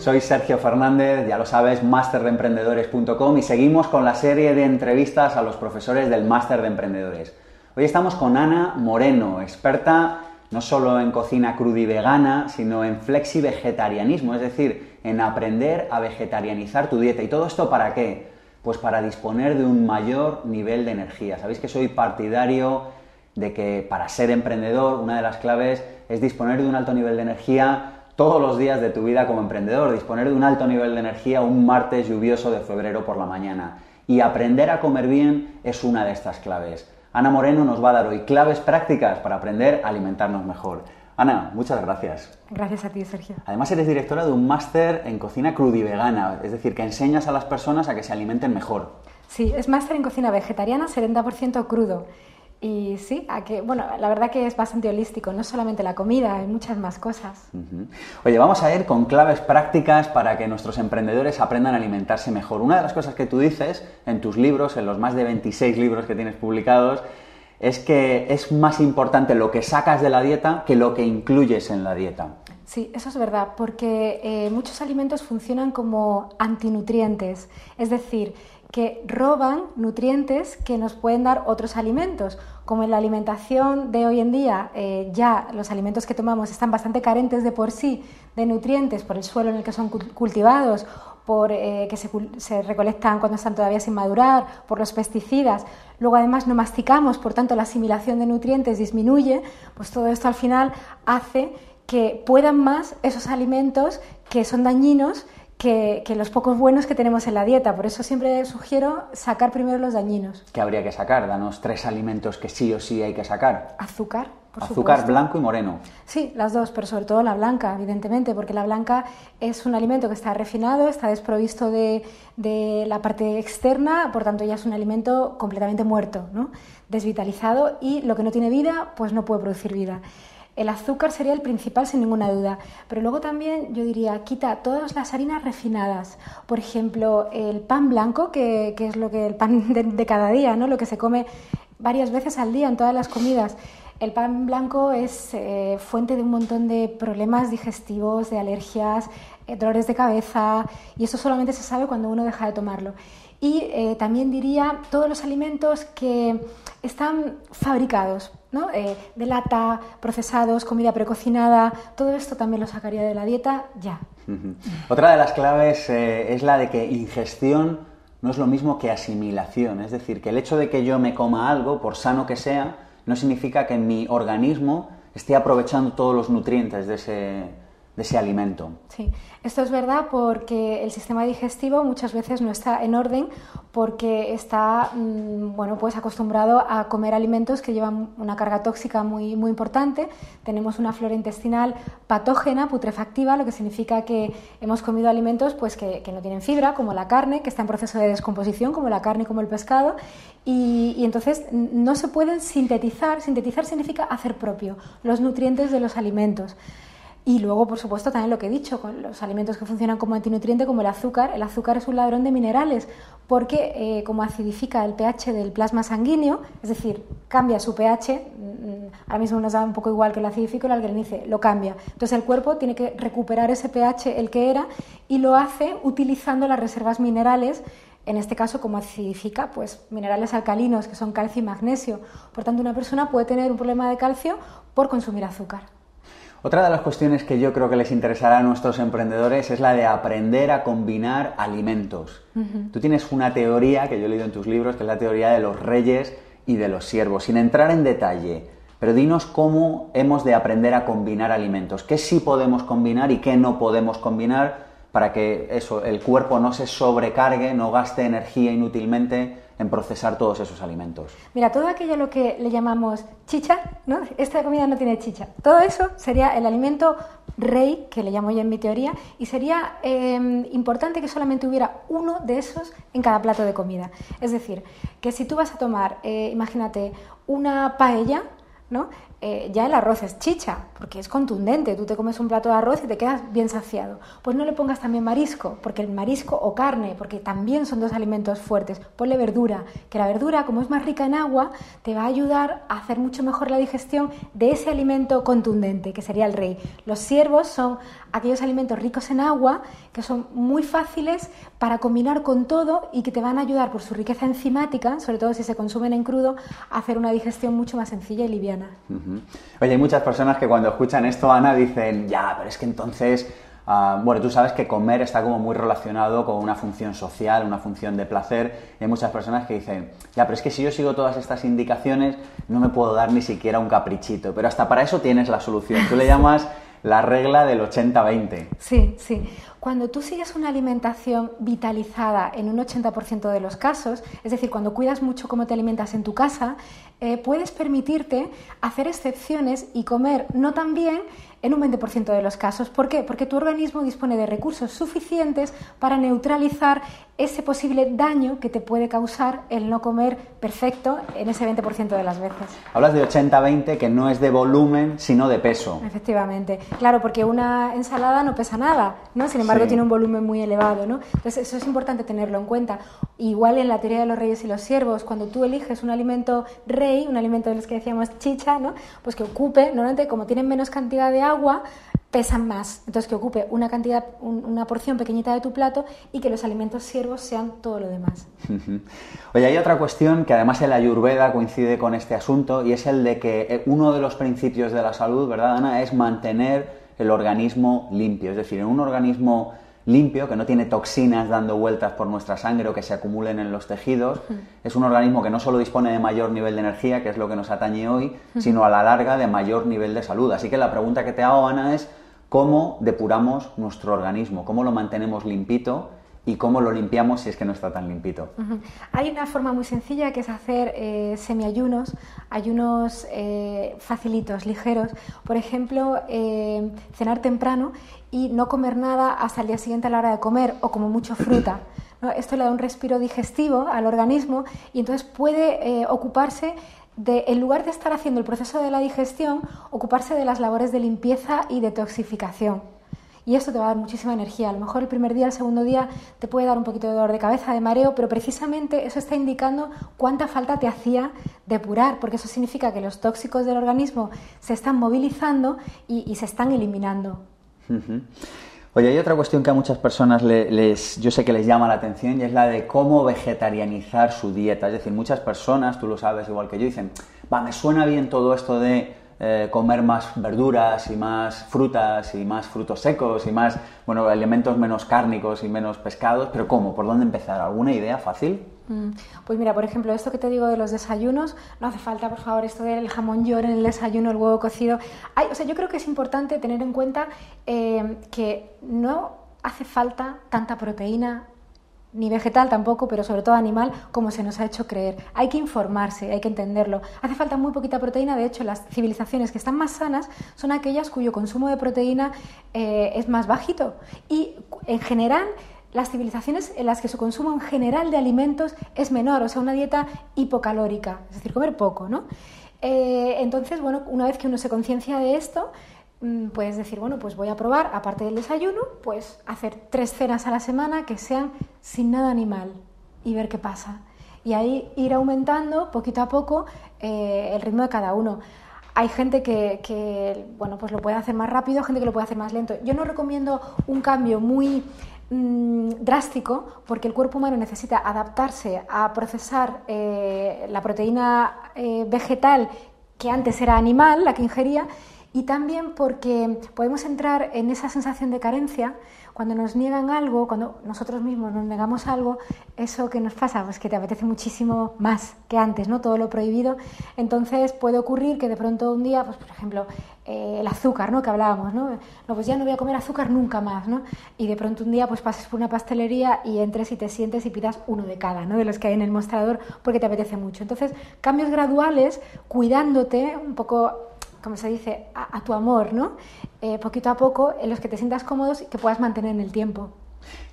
Soy Sergio Fernández, ya lo sabes, masterdeemprendedores.com y seguimos con la serie de entrevistas a los profesores del Máster de Emprendedores. Hoy estamos con Ana Moreno, experta no solo en cocina cruda y vegana, sino en flexi-vegetarianismo, es decir, en aprender a vegetarianizar tu dieta. ¿Y todo esto para qué? Pues para disponer de un mayor nivel de energía. Sabéis que soy partidario de que para ser emprendedor una de las claves es disponer de un alto nivel de energía todos los días de tu vida como emprendedor, disponer de un alto nivel de energía un martes lluvioso de febrero por la mañana. Y aprender a comer bien es una de estas claves. Ana Moreno nos va a dar hoy claves prácticas para aprender a alimentarnos mejor. Ana, muchas gracias. Gracias a ti, Sergio. Además, eres directora de un máster en cocina crudivegana, es decir, que enseñas a las personas a que se alimenten mejor. Sí, es máster en cocina vegetariana, 70% crudo. Y sí, a que, bueno, la verdad que es bastante holístico, no solamente la comida, hay muchas más cosas. Oye, vamos a ir con claves prácticas para que nuestros emprendedores aprendan a alimentarse mejor. Una de las cosas que tú dices en tus libros, en los más de 26 libros que tienes publicados, es que es más importante lo que sacas de la dieta que lo que incluyes en la dieta. Sí, eso es verdad, porque eh, muchos alimentos funcionan como antinutrientes, es decir, que roban nutrientes que nos pueden dar otros alimentos. Como en la alimentación de hoy en día eh, ya los alimentos que tomamos están bastante carentes de por sí de nutrientes por el suelo en el que son cultivados, por eh, que se, se, recolectan cuando están todavía sin madurar, por los pesticidas. Luego además no masticamos, por tanto la asimilación de nutrientes disminuye, pues todo esto al final hace que puedan más esos alimentos que son dañinos que, los pocos buenos que tenemos en la dieta. Por eso siempre sugiero sacar primero los dañinos. ¿Qué habría que sacar? Danos tres alimentos que sí o sí hay que sacar. Azúcar. Por Azúcar blanco y moreno. Sí, las dos, pero sobre todo la blanca, evidentemente, porque la blanca es un alimento que está refinado, está desprovisto de, de la parte externa, por tanto ya es un alimento completamente muerto, ¿no? desvitalizado y lo que no tiene vida, pues no puede producir vida. El azúcar sería el principal sin ninguna duda, pero luego también yo diría, quita todas las harinas refinadas. Por ejemplo, el pan blanco, que, es lo que el pan de, cada día, ¿no? lo que se come varias veces al día en todas las comidas. El pan blanco es eh, fuente de un montón de problemas digestivos, de alergias, eh, dolores de cabeza, y eso solamente se sabe cuando uno deja de tomarlo. Y eh, también diría todos los alimentos que están fabricados eh, de lata, procesados, comida precocinada, todo esto también lo sacaría de la dieta ya. Otra de las claves eh, es la de que ingestión no es lo mismo que asimilación, es decir, que el hecho de que yo me coma algo, por sano que sea, no significa que mi organismo esté aprovechando todos los nutrientes de ese, de ese alimento. Sí, esto es verdad porque el sistema digestivo muchas veces no está en orden porque está mm, bueno, pues acostumbrado a comer alimentos que llevan una carga tóxica muy, muy importante. Tenemos una flora intestinal patógena, putrefactiva, lo que significa que hemos comido alimentos pues, que, no tienen fibra, como la carne, que está en proceso de descomposición, como la carne y como el pescado, y, y entonces no se pueden sintetizar. Sintetizar significa hacer propio los nutrientes de los alimentos. Y luego, por supuesto, también lo que he dicho, con los alimentos que funcionan como antinutriente, como el azúcar. El azúcar es un ladrón de minerales porque, eh, como acidifica el pH del plasma sanguíneo, es decir, cambia su pH, mm, ahora mismo nos da un poco igual que el acidifico, el algalinice, lo cambia. Entonces, el cuerpo tiene que recuperar ese pH, el que era, y lo hace utilizando las reservas minerales en este caso, como acidifica, pues minerales alcalinos que son calcio y magnesio. Por tanto, una persona puede tener un problema de calcio por consumir azúcar. Otra de las cuestiones que yo creo que les interesará a nuestros emprendedores es la de aprender a combinar alimentos. Tú tienes una teoría que yo he leído en tus libros, que es la teoría de los reyes y de los siervos, sin entrar en detalle. Pero dinos cómo hemos de aprender a combinar alimentos, qué sí podemos combinar y qué no podemos combinar para que eso, el cuerpo no se sobrecargue, no gaste energía inútilmente en procesar todos esos alimentos. Mira, todo aquello lo que le llamamos chicha, ¿no? Esta comida no tiene chicha. Todo eso sería el alimento rey, que le llamo yo en mi teoría, y sería em, importante que solamente hubiera uno de esos en cada plato de comida. Es decir, que si tú vas a tomar, eh, imagínate, una paella, ¿no? eh, ya el arroz es chicha, porque es contundente. Tú te comes un plato de arroz y te quedas bien saciado. Pues no le pongas también marisco, porque el marisco o carne, porque también son dos alimentos fuertes. Ponle verdura, que la verdura, como es más rica en agua, te va a ayudar a hacer mucho mejor la digestión de ese alimento contundente, que sería el rey. Los ciervos son aquellos alimentos ricos en agua, que son muy fáciles para combinar con todo y que te van a ayudar por su riqueza enzimática, sobre todo si se consumen en crudo, a hacer una digestión mucho más sencilla y liviana. Oye, hay muchas personas que cuando escuchan esto, Ana, dicen, ya, pero es que entonces, ah, bueno, tú sabes que comer está como muy relacionado con una función social, una función de placer. Y hay muchas personas que dicen, ya, pero es que si yo sigo todas estas indicaciones, no me puedo dar ni siquiera un caprichito. Pero hasta para eso tienes la solución. Tú le llamas la regla del 80-20. Sí, sí. Cuando tú sigues una alimentación vitalizada en un 80% de los casos, es decir, cuando cuidas mucho cómo te alimentas en tu casa, eh, puedes permitirte hacer excepciones y comer no tan bien en un 20% de los casos. ¿Por qué? Porque tu organismo dispone de recursos suficientes para neutralizar ese posible daño que te puede causar el no comer perfecto en ese 20% de las veces. Hablas de 80-20 que no es de volumen, sino de peso. Efectivamente. Claro, porque una ensalada no pesa nada, ¿no? Sin embargo, tiene un volumen muy elevado, ¿no? Entonces, eso es importante tenerlo en cuenta. Igual en la teoría de los reyes y los siervos, cuando tú eliges un alimento rey, un alimento de los que decíamos chicha, ¿no? Pues que ocupe, normalmente como tienen menos cantidad de agua, pesan más. Entonces, que ocupe una cantidad, una porción pequeñita de tu plato y que los alimentos siervos sean todo lo demás. Oye, hay otra cuestión que además en la Ayurveda coincide con este asunto y es el de que eh, uno de los principios de la salud, ¿verdad, Ana?, es mantener el organismo limpio. Es decir, en un organismo limpio, que no tiene toxinas dando vueltas por nuestra sangre o que se acumulen en los tejidos. Es un organismo que no solo dispone de mayor nivel de energía, que es lo que nos atañe hoy, sino a la larga de mayor nivel de salud. Así que la pregunta que te hago, Ana, es cómo depuramos nuestro organismo, cómo lo mantenemos limpito y cómo lo limpiamos si es que no está tan limpito. Hay una forma muy sencilla que es hacer eh, semiayunos, ayunos eh, facilitos, ligeros. Por ejemplo, eh, cenar temprano y no comer nada hasta el día siguiente a la hora de comer o como mucho fruta. Esto le da un respiro digestivo al organismo y entonces puede ocuparse de, en lugar de estar haciendo el proceso de la digestión, ocuparse de las labores de limpieza y detoxificación. Y esto te va a dar muchísima energía. A lo mejor el primer día, el segundo día te puede dar un poquito de dolor de cabeza, de mareo, pero precisamente eso está indicando cuánta falta te hacía depurar, porque eso significa que los tóxicos del organismo se están movilizando y, se están eliminando. Oye, hay otra cuestión que a muchas personas les, yo sé que les llama la atención y es la de cómo vegetarianizar su dieta. Es decir, muchas personas, tú lo sabes igual que yo, dicen, va, me suena bien todo esto de eh, comer más verduras y más frutas y más frutos secos y más, bueno, elementos menos cárnicos y menos pescados, pero ¿cómo? ¿Por dónde empezar? ¿Alguna idea fácil? Mm, pues mira, por ejemplo, esto que te digo de los desayunos, no hace falta, por favor, esto del jamón york en el desayuno, el huevo cocido. O sea, yo creo que es importante tener en cuenta eh, que no hace falta tanta proteína, ni vegetal tampoco, pero sobre todo animal, como se nos ha hecho creer. Hay que informarse, hay que entenderlo. Hace falta muy poquita proteína, de hecho las civilizaciones que están más sanas son aquellas cuyo consumo de proteína eh, es más bajito. Y en general las civilizaciones en las que su consumo en general de alimentos es menor, o sea, una dieta hipocalórica, es decir, comer poco, ¿no? Eh, entonces, bueno, una vez que uno se conciencia de esto, puedes decir, bueno, pues voy a probar, aparte del desayuno, pues hacer tres cenas a la semana que sean sin nada animal y ver qué pasa. Y ahí ir aumentando poquito a poco eh, el ritmo de cada uno. Hay gente que, que, bueno, pues lo puede hacer más rápido, gente que lo puede hacer más lento. Yo no recomiendo un cambio muy Mm, drástico porque el cuerpo humano necesita adaptarse a procesar eh, la proteína eh, vegetal que antes era animal, la que ingería, y también porque podemos entrar en esa sensación de carencia cuando nos niegan algo, cuando nosotros mismos nos negamos algo, eso que nos pasa, pues que te apetece muchísimo más que antes, ¿no? Todo lo prohibido. Entonces puede ocurrir que de pronto un día, pues por ejemplo, eh, el azúcar, ¿no? Que hablábamos, ¿no? No, pues ya no voy a comer azúcar nunca más, ¿no? Y de pronto un día, pues pases por una pastelería y entres y te sientes y pidas uno de cada, ¿no? De los que hay en el mostrador porque te apetece mucho. Entonces, cambios graduales, cuidándote un poco como se dice, a, tu amor, ¿no? Eh, poquito a poco, en los que te sientas cómodos y que puedas mantener en el tiempo.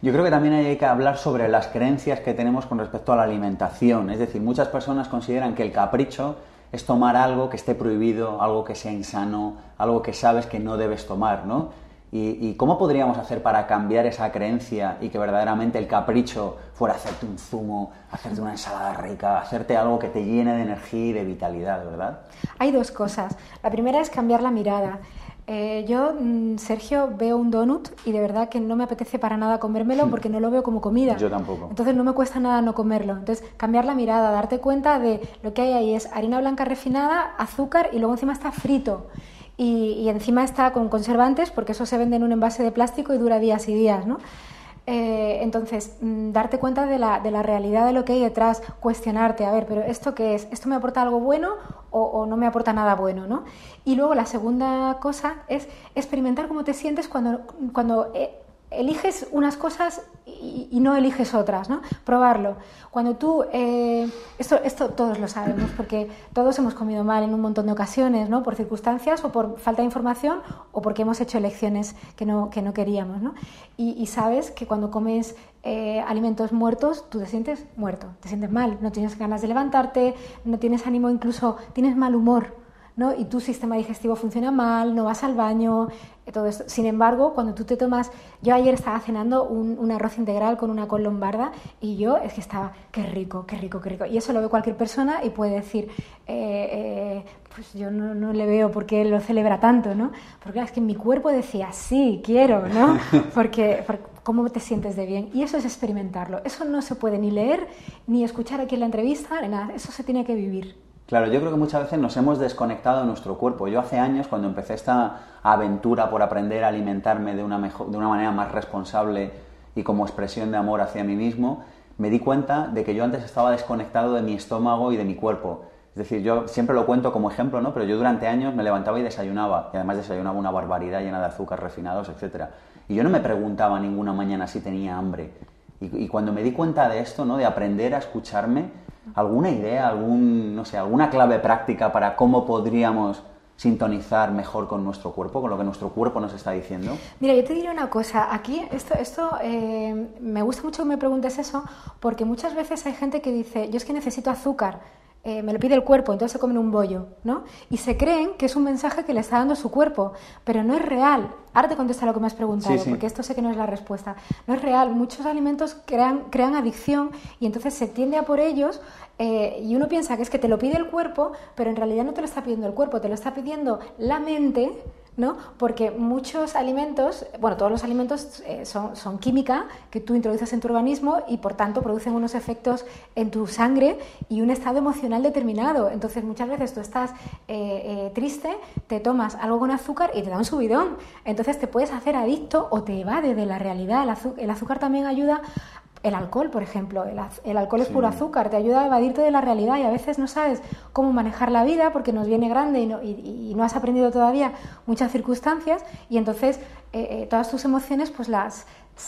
Yo creo que también hay que hablar sobre las creencias que tenemos con respecto a la alimentación. Es decir, muchas personas consideran que el capricho es tomar algo que esté prohibido, algo que sea insano, algo que sabes que no debes tomar, ¿no? ¿Y, cómo podríamos hacer para cambiar esa creencia y que verdaderamente el capricho fuera hacerte un zumo, hacerte una ensalada rica, hacerte algo que te llene de energía y de vitalidad, ¿verdad? Hay dos cosas. La primera es cambiar la mirada. Eh, yo, mm, Sergio, veo un donut y de verdad que no me apetece para nada comérmelo porque no lo veo como comida. Yo tampoco. Entonces no me cuesta nada no comerlo. Entonces, cambiar la mirada, darte cuenta de lo que hay ahí es harina blanca refinada, azúcar y luego encima está frito y, encima está con conservantes porque eso se vende en un envase de plástico y dura días y días, ¿no? Eh, entonces, mm, darte cuenta de la, de la, realidad de lo que hay detrás, cuestionarte, a ver, pero ¿esto qué es? ¿Esto me aporta algo bueno o, no me aporta nada bueno? ¿no? Y luego la segunda cosa es experimentar cómo te sientes cuando, cuando eh, eliges unas cosas y, no eliges otras, ¿no? Probarlo. Cuando tú, eh, esto, esto todos lo sabemos, porque todos hemos comido mal en un montón de ocasiones, ¿no? Por circunstancias o por falta de información o porque hemos hecho elecciones que no, que no queríamos, ¿no? Y, sabes que cuando comes eh, alimentos muertos, tú te sientes muerto, te sientes mal, no tienes ganas de levantarte, no tienes ánimo, incluso tienes mal humor, ¿no? y tu sistema digestivo funciona mal, no vas al baño, todo esto. Sin embargo, cuando tú te tomas, yo ayer estaba cenando un, arroz integral con una col lombarda y yo es que estaba, qué rico, qué rico, qué rico. Y eso lo ve cualquier persona y puede decir, eh, eh, pues yo no, le veo por qué lo celebra tanto, ¿no? Porque es que mi cuerpo decía, sí, quiero, ¿no? Porque, porque cómo te sientes de bien. Y eso es experimentarlo. Eso no se puede ni leer, ni escuchar aquí en la entrevista, ni nada. Eso se tiene que vivir. Claro, yo creo que muchas veces nos hemos desconectado de nuestro cuerpo. Yo hace años, cuando empecé esta aventura por aprender a alimentarme de una, mejor, de una manera más responsable y como expresión de amor hacia mí mismo, me di cuenta de que yo antes estaba desconectado de mi estómago y de mi cuerpo. Es decir, yo siempre lo cuento como ejemplo, ¿no? Pero yo durante años me levantaba y desayunaba, y además desayunaba una barbaridad llena de azúcar refinados, etc. Y yo no me preguntaba ninguna mañana si tenía hambre. Y, y cuando me di cuenta de esto, ¿no? De aprender a escucharme, ¿Alguna idea, algún, no sé, alguna clave práctica para cómo podríamos sintonizar mejor con nuestro cuerpo, con lo que nuestro cuerpo nos está diciendo? Mira, yo te diré una cosa. Aquí, esto, esto eh, me gusta mucho que me preguntes eso, porque muchas veces hay gente que dice, yo es que necesito azúcar eh, me lo pide el cuerpo, entonces se comen un bollo, ¿no? Y se creen que es un mensaje que le está dando su cuerpo, pero no es real. Ahora te contesta lo que me has preguntado, porque esto sé que no es la respuesta. No es real. Muchos alimentos crean, crean adicción y entonces se tiende a por ellos eh, y uno piensa que es que te lo pide el cuerpo, pero en realidad no te lo está pidiendo el cuerpo, te lo está pidiendo la mente ¿no? Porque muchos alimentos, bueno, todos los alimentos eh, son, química que tú introduces en tu organismo y por tanto producen unos efectos en tu sangre y un estado emocional determinado. Entonces muchas veces tú estás eh, eh, triste, te tomas algo con azúcar y te da un subidón. Entonces te puedes hacer adicto o te evade de la realidad. El, azúcar también ayuda el alcohol, por ejemplo, el, alcohol es puro azúcar, te ayuda a evadirte de la realidad y a veces no sabes cómo manejar la vida porque nos viene grande y no, has aprendido todavía muchas circunstancias y entonces eh, eh, todas tus emociones pues las,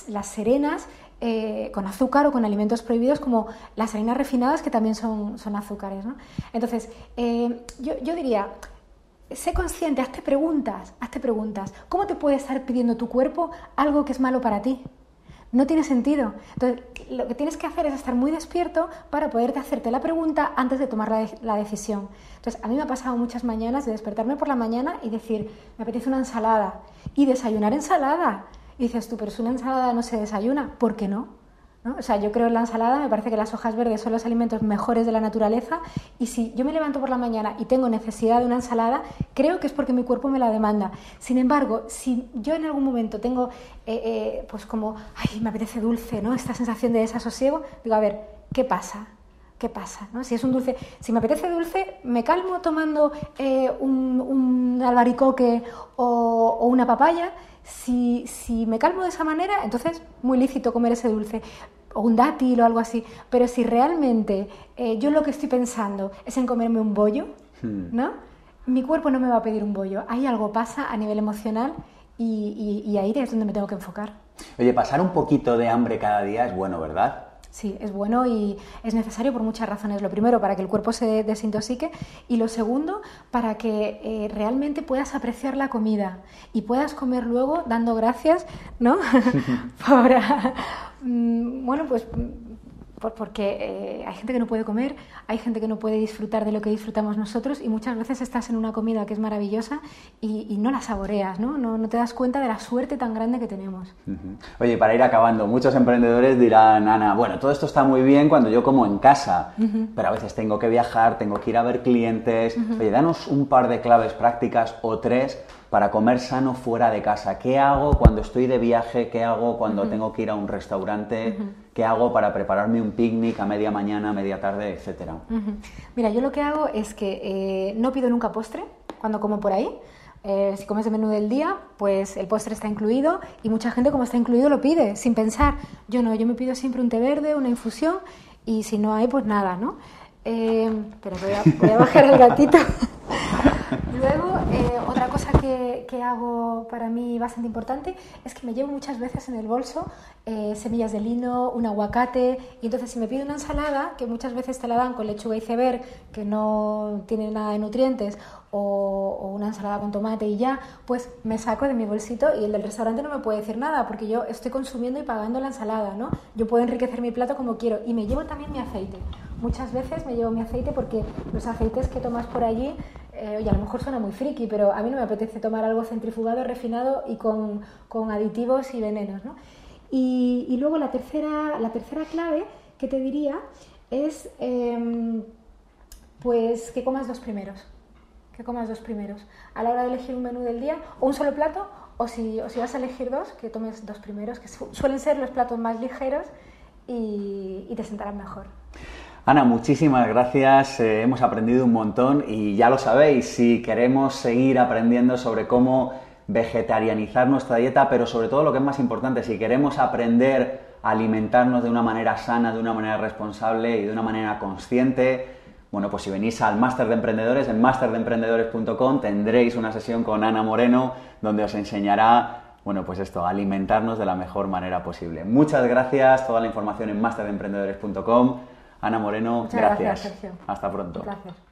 las serenas eh, con azúcar o con alimentos prohibidos como las harinas refinadas que también son, son azúcares. ¿no? Entonces, yo, yo diría, sé consciente, hazte preguntas, hazte preguntas. ¿Cómo te puede estar pidiendo tu cuerpo algo que es malo para ti? No tiene sentido. Entonces, lo que tienes que hacer es estar muy despierto para poderte hacerte la pregunta antes de tomar la, decisión. Entonces, a mí me ha pasado muchas mañanas de despertarme por la mañana y decir, me apetece una ensalada. Y desayunar ensalada. Y dices tú, pero si una ensalada no se desayuna, ¿por qué no? O sea, yo creo en la ensalada, me parece que las hojas verdes son los alimentos mejores de la naturaleza y si yo me levanto por la mañana y tengo necesidad de una ensalada, creo que es porque mi cuerpo me la demanda. Sin embargo, si yo en algún momento tengo, eh, eh, pues como, ay, me apetece dulce, ¿no? Esta sensación de desasosiego, digo, a ver, ¿qué pasa? ¿Qué pasa? ¿no? Si es un dulce, si me apetece dulce, me calmo tomando eh, un, albaricoque o, o una papaya si, si me calmo de esa manera, entonces muy lícito comer ese dulce o un dátil o algo así. Pero si realmente eh, yo lo que estoy pensando es en comerme un bollo, hmm. ¿no? Mi cuerpo no me va a pedir un bollo. Ahí algo pasa a nivel emocional y, y ahí es donde me tengo que enfocar. Oye, pasar un poquito de hambre cada día es bueno, ¿verdad? Sí, es bueno y es necesario por muchas razones. Lo primero, para que el cuerpo se desintoxique y lo segundo, para que eh, realmente puedas apreciar la comida y puedas comer luego dando gracias, ¿no? por, mm, bueno, pues porque eh, hay gente que no puede comer, hay gente que no puede disfrutar de lo que disfrutamos nosotros y muchas veces estás en una comida que es maravillosa y, no la saboreas, ¿no? ¿no? te das cuenta de la suerte tan grande que tenemos. Oye, para ir acabando, muchos emprendedores dirán, Ana, bueno, todo esto está muy bien cuando yo como en casa, pero a veces tengo que viajar, tengo que ir a ver clientes. Oye, danos un par de claves prácticas o tres para comer sano fuera de casa? ¿Qué hago cuando estoy de viaje? ¿Qué hago cuando tengo que ir a un restaurante? ¿Qué hago para prepararme un picnic a media mañana, media tarde, etcétera? Mira, yo lo que hago es que eh, no pido nunca postre cuando como por ahí. Eh, si comes el menú del día, pues el postre está incluido y mucha gente como está incluido lo pide sin pensar. Yo no, yo me pido siempre un té verde, una infusión y si no hay, pues nada, ¿no? Eh, pero voy a, voy a bajar el gatito. Luego, eh, otra cosa que, que, hago para mí bastante importante es que me llevo muchas veces en el bolso eh, semillas de lino, un aguacate, y entonces si me pido una ensalada, que muchas veces te la dan con lechuga y iceberg, que no tiene nada de nutrientes, o, una ensalada con tomate y ya, pues me saco de mi bolsito y el del restaurante no me puede decir nada, porque yo estoy consumiendo y pagando la ensalada, ¿no? Yo puedo enriquecer mi plato como quiero, y me llevo también mi aceite. Muchas veces me llevo mi aceite porque los aceites que tomas por allí eh, oye, a lo mejor suena muy friki, pero a mí no me apetece tomar algo centrifugado, refinado y con, con aditivos y venenos. ¿no? Y, luego la tercera, la tercera clave que te diría es em, pues que comas dos primeros. Que comas dos primeros. A la hora de elegir un menú del día, o un solo plato, o si, o si vas a elegir dos, que tomes dos primeros, que suelen ser los platos más ligeros y, y te sentarán mejor. Ana, muchísimas gracias. Eh, hemos aprendido un montón y ya lo sabéis, si queremos seguir aprendiendo sobre cómo vegetarianizar nuestra dieta, pero sobre todo lo que es más importante, si queremos aprender a alimentarnos de una manera sana, de una manera responsable y de una manera consciente, bueno, pues si venís al Máster de Emprendedores, en masterdeemprendedores.com tendréis una sesión con Ana Moreno donde os enseñará, bueno, pues esto, alimentarnos de la mejor manera posible. Muchas gracias, toda la información en masterdeemprendedores.com. Ana Moreno, gracias. gracias Hasta pronto. Gracias.